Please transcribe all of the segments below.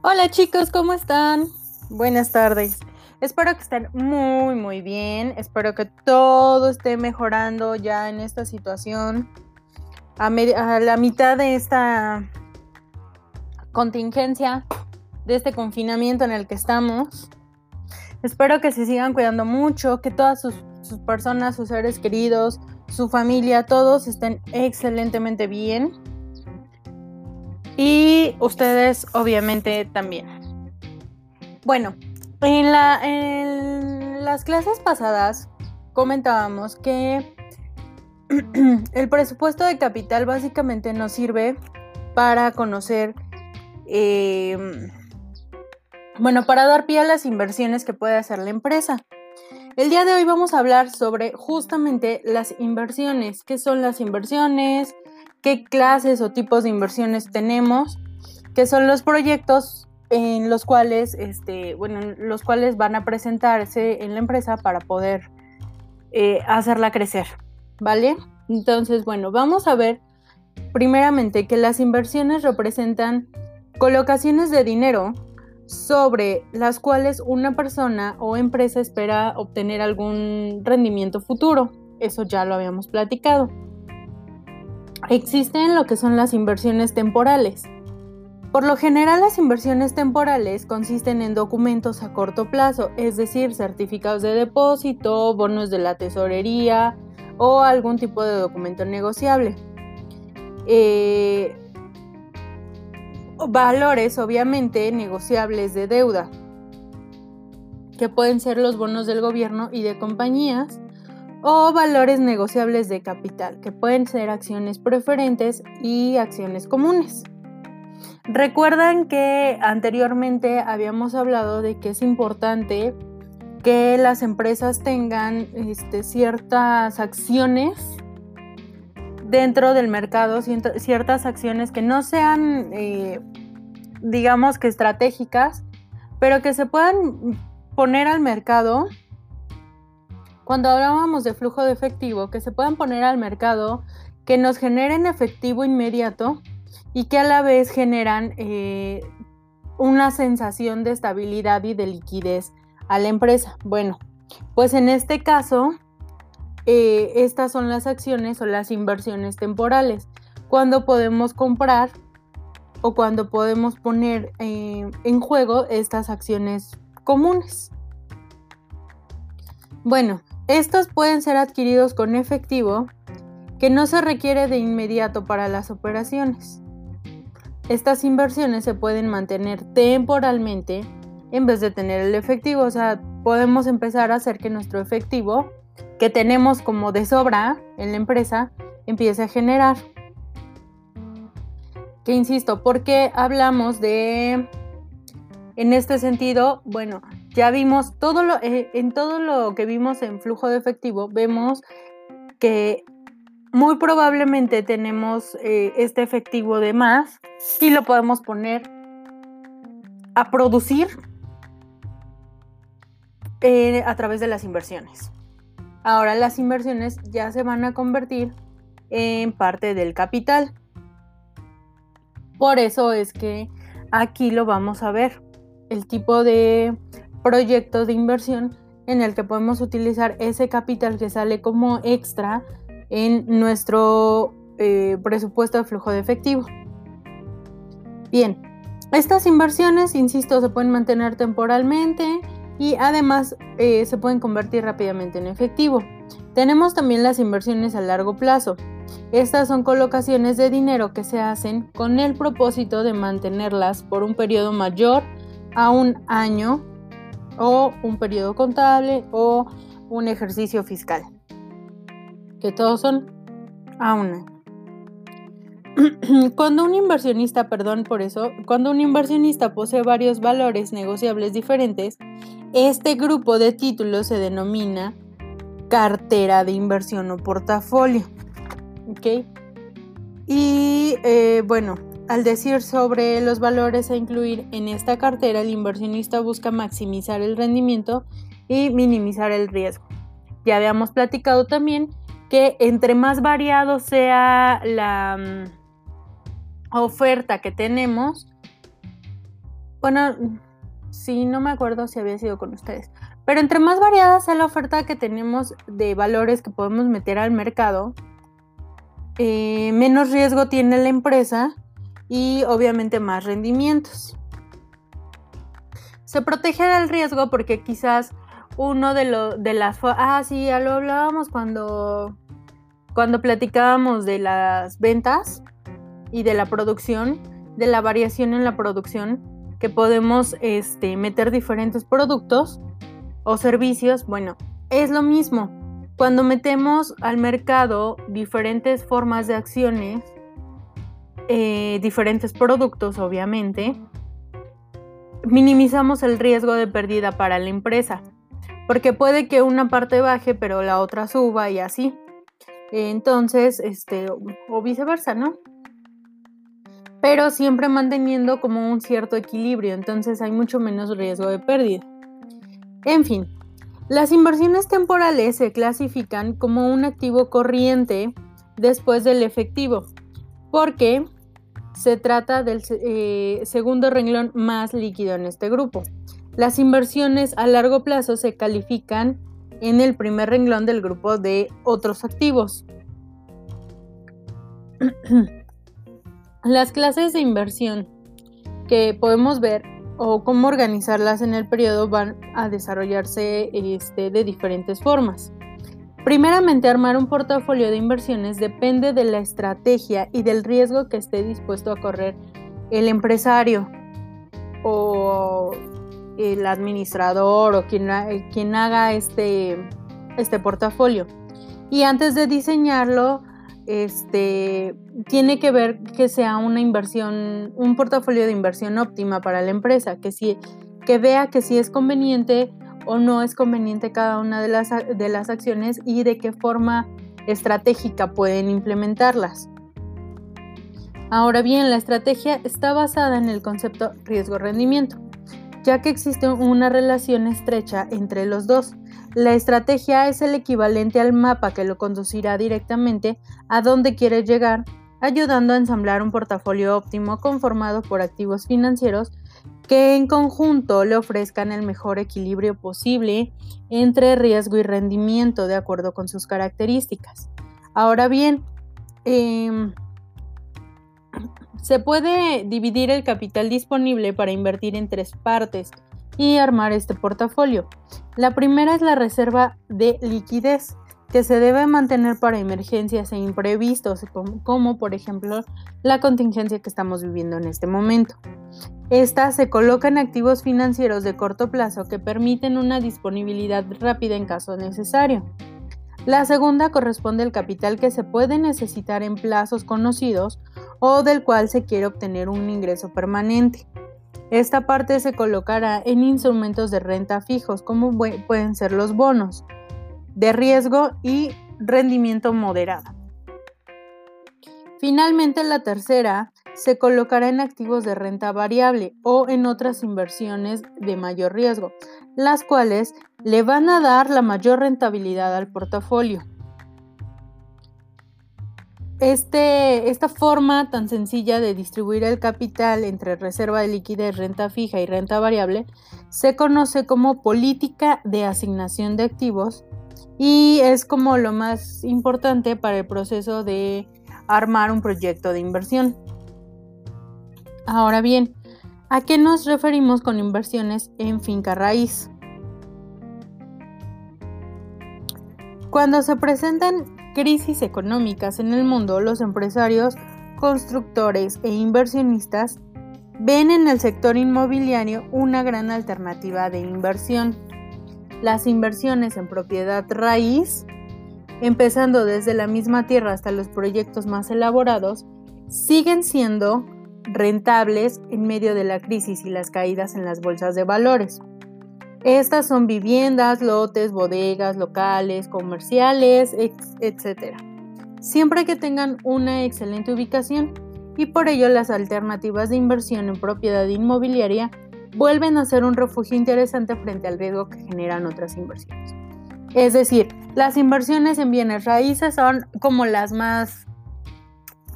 Hola chicos, ¿cómo están? Buenas tardes. Espero que estén muy, muy bien. Espero que todo esté mejorando ya en esta situación. A, la mitad de esta contingencia, de este confinamiento en el que estamos. Espero que se sigan cuidando mucho, que todas sus, sus personas, sus seres queridos, su familia, todos estén excelentemente bien. Y ustedes obviamente también. Bueno, en, la, en las clases pasadas comentábamos que el presupuesto de capital básicamente nos sirve para conocer, eh, bueno, para dar pie a las inversiones que puede hacer la empresa. El día de hoy vamos a hablar sobre justamente las inversiones, qué son las inversiones, qué clases o tipos de inversiones tenemos, qué son los proyectos en los cuales, este, bueno, los cuales van a presentarse en la empresa para poder eh, hacerla crecer, ¿vale? Entonces, bueno, vamos a ver primeramente que las inversiones representan colocaciones de dinero sobre las cuales una persona o empresa espera obtener algún rendimiento futuro. Eso ya lo habíamos platicado. Existen lo que son las inversiones temporales. Por lo general las inversiones temporales consisten en documentos a corto plazo, es decir, certificados de depósito, bonos de la tesorería o algún tipo de documento negociable. Eh, valores obviamente negociables de deuda, que pueden ser los bonos del gobierno y de compañías, o valores negociables de capital, que pueden ser acciones preferentes y acciones comunes. Recuerdan que anteriormente habíamos hablado de que es importante que las empresas tengan este, ciertas acciones dentro del mercado, ciertas acciones que no sean, eh, digamos que estratégicas, pero que se puedan poner al mercado cuando hablábamos de flujo de efectivo, que se puedan poner al mercado, que nos generen efectivo inmediato y que a la vez generan eh, una sensación de estabilidad y de liquidez a la empresa. Bueno, pues en este caso, eh, estas son las acciones o las inversiones temporales, cuando podemos comprar o cuando podemos poner eh, en juego estas acciones comunes. Bueno, estos pueden ser adquiridos con efectivo que no se requiere de inmediato para las operaciones. Estas inversiones se pueden mantener temporalmente en vez de tener el efectivo, o sea, podemos empezar a hacer que nuestro efectivo que tenemos como de sobra en la empresa empiece a generar. Que insisto, ¿por qué hablamos de en este sentido? Bueno, ya vimos todo lo, eh, en todo lo que vimos en flujo de efectivo, vemos que muy probablemente tenemos eh, este efectivo de más y lo podemos poner a producir eh, a través de las inversiones. Ahora las inversiones ya se van a convertir en parte del capital. Por eso es que aquí lo vamos a ver. El tipo de proyecto de inversión en el que podemos utilizar ese capital que sale como extra en nuestro eh, presupuesto de flujo de efectivo. Bien, estas inversiones, insisto, se pueden mantener temporalmente y además eh, se pueden convertir rápidamente en efectivo. Tenemos también las inversiones a largo plazo. Estas son colocaciones de dinero que se hacen con el propósito de mantenerlas por un periodo mayor a un año o un periodo contable o un ejercicio fiscal. Que todos son a un año. Cuando un inversionista, perdón por eso, cuando un inversionista posee varios valores negociables diferentes, este grupo de títulos se denomina cartera de inversión o portafolio. ¿Ok? Y eh, bueno, al decir sobre los valores a incluir en esta cartera, el inversionista busca maximizar el rendimiento y minimizar el riesgo. Ya habíamos platicado también que entre más variado sea la mm, oferta que tenemos, bueno, sí, no me acuerdo si había sido con ustedes, pero entre más variada sea la oferta que tenemos de valores que podemos meter al mercado, eh, menos riesgo tiene la empresa y obviamente más rendimientos. Se protege del riesgo porque quizás uno de, los de las... Ah, sí, ya lo hablábamos cuando, cuando platicábamos de las ventas y de la producción, de la variación en la producción, que podemos este, meter diferentes productos o servicios. Bueno, es lo mismo. Cuando metemos al mercado diferentes formas de acciones, eh, diferentes productos, obviamente, minimizamos el riesgo de pérdida para la empresa, porque puede que una parte baje, pero la otra suba y así. Entonces, este, o viceversa, ¿no? Pero siempre manteniendo como un cierto equilibrio, entonces hay mucho menos riesgo de pérdida. En fin, las inversiones temporales se clasifican como un activo corriente después del efectivo, porque se trata del eh, segundo renglón más líquido en este grupo. Las inversiones a largo plazo se califican en el primer renglón del grupo de otros activos. Las clases de inversión que podemos ver o cómo organizarlas en el periodo van a desarrollarse este, de diferentes formas. Primeramente, armar un portafolio de inversiones depende de la estrategia y del riesgo que esté dispuesto a correr el empresario o el administrador o quien, quien haga este, este portafolio. Y antes de diseñarlo, este, tiene que ver que sea una inversión, un portafolio de inversión óptima para la empresa, que, si, que vea que si es conveniente o no es conveniente cada una de las, de las acciones y de qué forma estratégica pueden implementarlas. Ahora bien, la estrategia está basada en el concepto riesgo-rendimiento, ya que existe una relación estrecha entre los dos. La estrategia es el equivalente al mapa que lo conducirá directamente a donde quiere llegar, ayudando a ensamblar un portafolio óptimo conformado por activos financieros que en conjunto le ofrezcan el mejor equilibrio posible entre riesgo y rendimiento de acuerdo con sus características. Ahora bien, em, se puede dividir el capital disponible para invertir en tres partes y armar este portafolio. La primera es la reserva de liquidez, que se debe mantener para emergencias e imprevistos, como, por ejemplo la contingencia que estamos viviendo en este momento. Esta se coloca en activos financieros de corto plazo que permiten una disponibilidad rápida en caso necesario. La segunda corresponde al capital que se puede necesitar en plazos conocidos o del cual se quiere obtener un ingreso permanente. Esta parte se colocará en instrumentos de renta fijos, como pueden ser los bonos, de riesgo y rendimiento moderado. Finalmente, la tercera se colocará en activos de renta variable o en otras inversiones de mayor riesgo, las cuales le van a dar la mayor rentabilidad al portafolio. Este, esta forma tan sencilla de distribuir el capital entre reserva de liquidez, renta fija y renta variable se conoce como política de asignación de activos y es como lo más importante para el proceso de armar un proyecto de inversión. Ahora bien, ¿a qué nos referimos con inversiones en finca raíz? Cuando se presentan crisis económicas en el mundo, los empresarios, constructores e inversionistas ven en el sector inmobiliario una gran alternativa de inversión. Las inversiones en propiedad raíz, empezando desde la misma tierra hasta los proyectos más elaborados, siguen siendo rentables en medio de la crisis y las caídas en las bolsas de valores. Estas son viviendas, lotes, bodegas, locales, comerciales, etc. Siempre que tengan una excelente ubicación y por ello las alternativas de inversión en propiedad inmobiliaria vuelven a ser un refugio interesante frente al riesgo que generan otras inversiones. Es decir, las inversiones en bienes raíces son como las más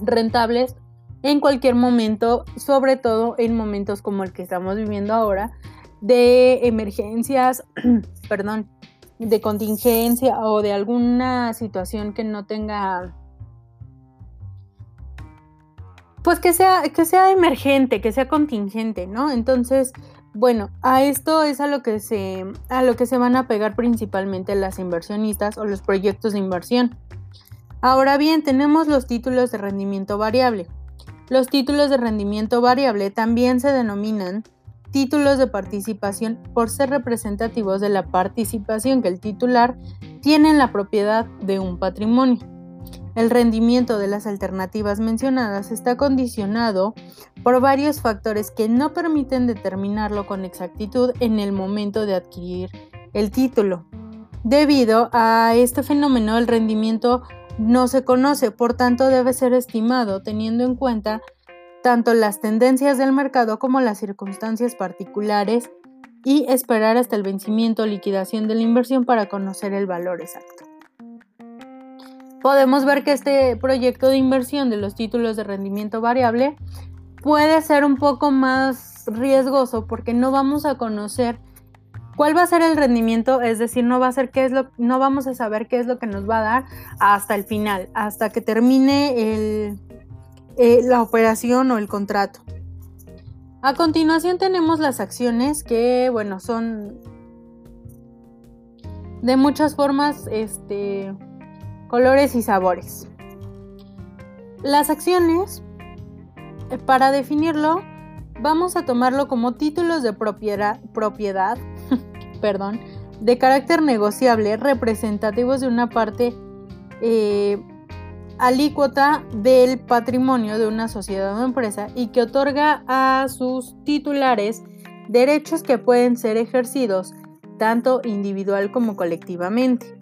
rentables en cualquier momento, sobre todo en momentos como el que estamos viviendo ahora, de emergencias, perdón, de contingencia o de alguna situación que no tenga pues que sea que sea emergente, que sea contingente, ¿no? Entonces, bueno, a esto es a lo que se a lo que se van a pegar principalmente las inversionistas o los proyectos de inversión. Ahora bien, tenemos los títulos de rendimiento variable. Los títulos de rendimiento variable también se denominan títulos de participación por ser representativos de la participación que el titular tiene en la propiedad de un patrimonio. El rendimiento de las alternativas mencionadas está condicionado por varios factores que no permiten determinarlo con exactitud en el momento de adquirir el título. Debido a este fenómeno, el rendimiento no se conoce, por tanto debe ser estimado teniendo en cuenta tanto las tendencias del mercado como las circunstancias particulares y esperar hasta el vencimiento o liquidación de la inversión para conocer el valor exacto. Podemos ver que este proyecto de inversión de los títulos de rendimiento variable puede ser un poco más riesgoso porque no vamos a conocer cuál va a ser el rendimiento, es decir, no va a ser qué es lo no vamos a saber qué es lo que nos va a dar hasta el final, hasta que termine eh, la operación o el contrato. A continuación tenemos las acciones que, bueno, son de muchas formas, este, colores y sabores. Las acciones, eh, para definirlo, vamos a tomarlo como títulos de propiedad, perdón, de carácter negociable representativos de una parte eh, alícuota del patrimonio de una sociedad o empresa y que otorga a sus titulares derechos que pueden ser ejercidos tanto individual como colectivamente.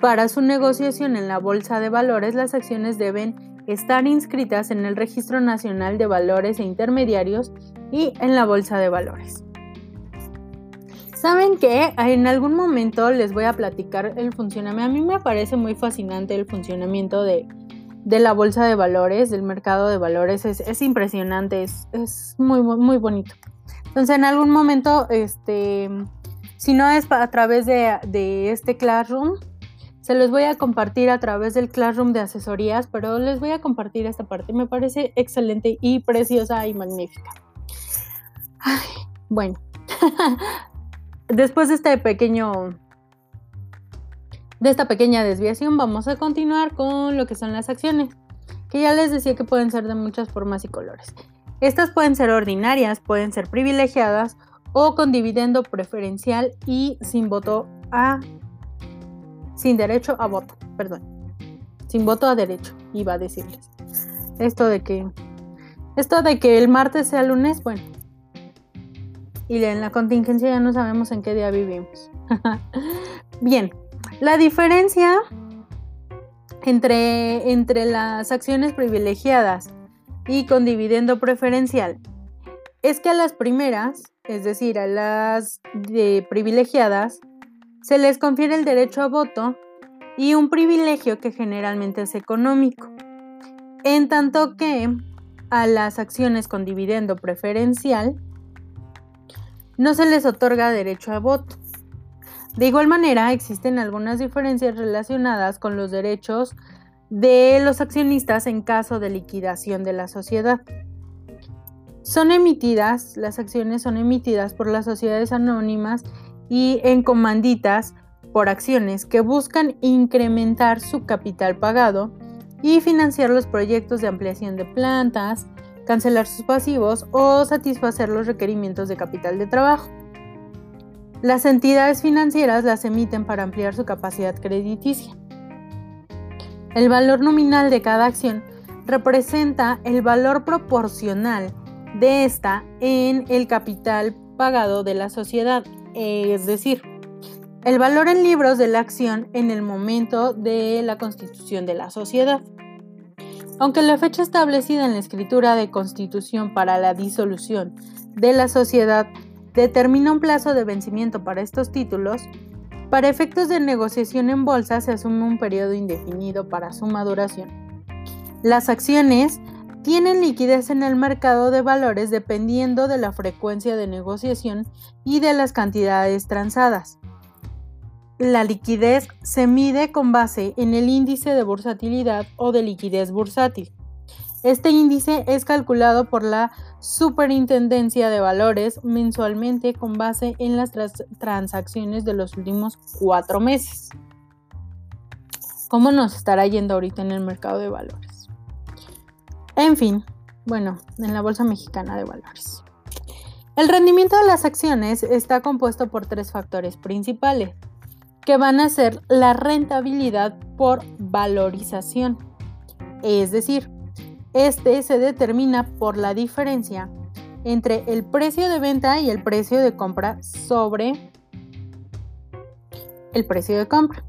Para su negociación en la Bolsa de Valores, las acciones deben estar inscritas en el Registro Nacional de Valores e Intermediarios y en la Bolsa de Valores. ¿Saben qué? En algún momento les voy a platicar el funcionamiento. A mí me parece muy fascinante el funcionamiento de, la bolsa de valores, del mercado de valores. Es, impresionante, es, muy, muy bonito. Entonces, en algún momento, este, si no es a través de, de este Classroom, se los voy a compartir a través del Classroom de asesorías, pero les voy a compartir esta parte. Me parece excelente y preciosa y magnífica. Bueno, Después de este pequeño de esta pequeña desviación vamos a continuar con lo que son las acciones, que ya les decía que pueden ser de muchas formas y colores. Estas pueden ser ordinarias, pueden ser privilegiadas o con dividendo preferencial y sin voto a sin derecho a voto, perdón. Sin voto a derecho, iba a decirles. Esto de que esto de que el martes sea lunes, bueno, y en la contingencia ya no sabemos en qué día vivimos. Bien, la diferencia entre, entre las acciones privilegiadas y con dividendo preferencial es que a las primeras, es decir, a las de privilegiadas, se les confiere el derecho a voto y un privilegio que generalmente es económico, en tanto que a las acciones con dividendo preferencial no se les otorga derecho a voto. De igual manera, existen algunas diferencias relacionadas con los derechos de los accionistas en caso de liquidación de la sociedad. Son emitidas, las acciones son emitidas por las sociedades anónimas y en comanditas por acciones que buscan incrementar su capital pagado y financiar los proyectos de ampliación de plantas, cancelar sus pasivos o satisfacer los requerimientos de capital de trabajo. Las entidades financieras las emiten para ampliar su capacidad crediticia. El valor nominal de cada acción representa el valor proporcional de esta en el capital pagado de la sociedad, es decir, el valor en libros de la acción en el momento de la constitución de la sociedad. Aunque la fecha establecida en la escritura de constitución para la disolución de la sociedad determina un plazo de vencimiento para estos títulos, para efectos de negociación en bolsa se asume un periodo indefinido para su maduración. Las acciones tienen liquidez en el mercado de valores dependiendo de la frecuencia de negociación y de las cantidades transadas. La liquidez se mide con base en el índice de bursatilidad o de liquidez bursátil. Este índice es calculado por la Superintendencia de Valores mensualmente con base en las transacciones de los últimos cuatro meses. ¿Cómo nos estará yendo ahorita en el mercado de valores? En fin, bueno, en la Bolsa Mexicana de Valores. El rendimiento de las acciones está compuesto por tres factores principales, que van a ser la rentabilidad por valorización, es decir, este se determina por la diferencia entre el precio de venta y el precio de compra sobre el precio de compra.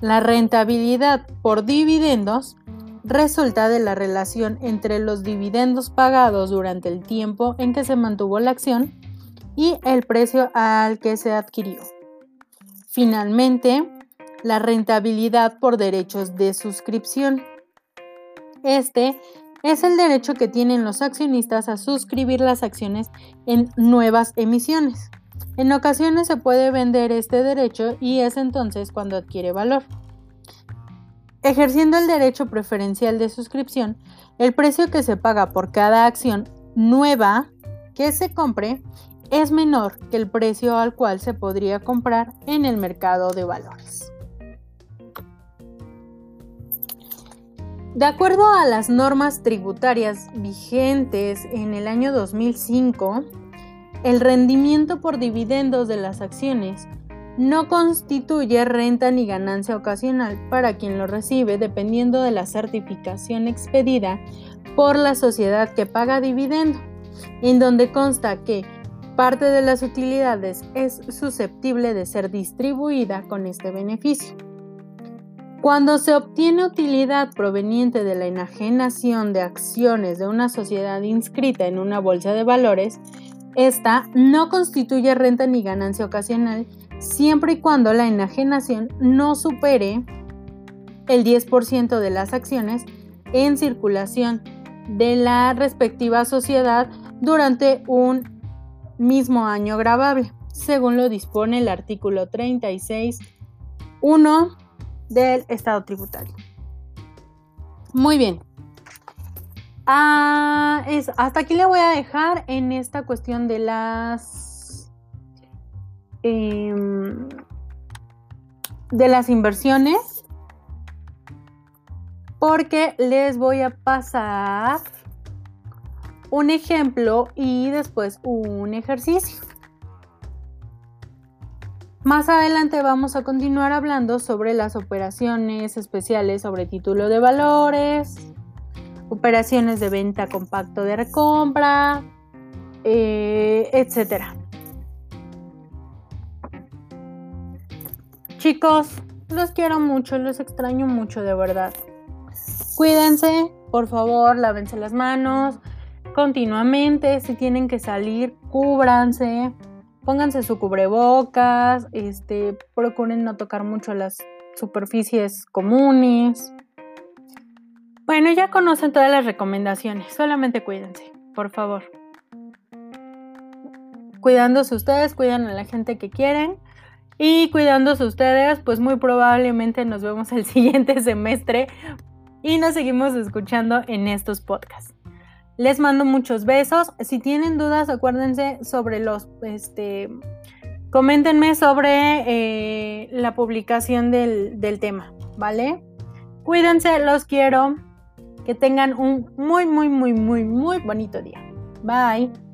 La rentabilidad por dividendos resulta de la relación entre los dividendos pagados durante el tiempo en que se mantuvo la acción y el precio al que se adquirió. Finalmente, la rentabilidad por derechos de suscripción este es el derecho que tienen los accionistas a suscribir las acciones en nuevas emisiones. En ocasiones se puede vender este derecho y es entonces cuando adquiere valor. Ejerciendo el derecho preferencial de suscripción, el precio que se paga por cada acción nueva que se compre es menor que el precio al cual se podría comprar en el mercado de valores. De acuerdo a las normas tributarias vigentes en el año 2005, el rendimiento por dividendos de las acciones no constituye renta ni ganancia ocasional para quien lo recibe dependiendo de la certificación expedida por la sociedad que paga dividendo, en donde consta que parte de las utilidades es susceptible de ser distribuida con este beneficio. Cuando se obtiene utilidad proveniente de la enajenación de acciones de una sociedad inscrita en una bolsa de valores, esta no constituye renta ni ganancia ocasional siempre y cuando la enajenación no supere el 10% de las acciones en circulación de la respectiva sociedad durante un mismo año grabable, según lo dispone el artículo 36.1 del Estado tributario. Muy bien. Ah, hasta aquí le voy a dejar en esta cuestión de las em, de las inversiones porque les voy a pasar un ejemplo y después un ejercicio. Más adelante vamos a continuar hablando sobre las operaciones especiales sobre título de valores, operaciones de venta compacto de recompra, eh, etc. Chicos, los quiero mucho, los extraño mucho de verdad. Cuídense, por favor, lávense las manos continuamente. Si tienen que salir, cúbranse pónganse su cubrebocas, este, procuren no tocar mucho las superficies comunes. Bueno, ya conocen todas las recomendaciones, solamente cuídense, por favor. Cuidándose ustedes, cuidan a la gente que quieren y cuidándose ustedes, pues muy probablemente nos vemos el siguiente semestre y nos seguimos escuchando en estos podcasts. Les mando muchos besos. Si tienen dudas, acuérdense sobre los, este, coméntenme sobre eh, la publicación del, del tema, ¿vale? Cuídense, los quiero. Que tengan un muy, muy, muy, muy, muy bonito día. Bye.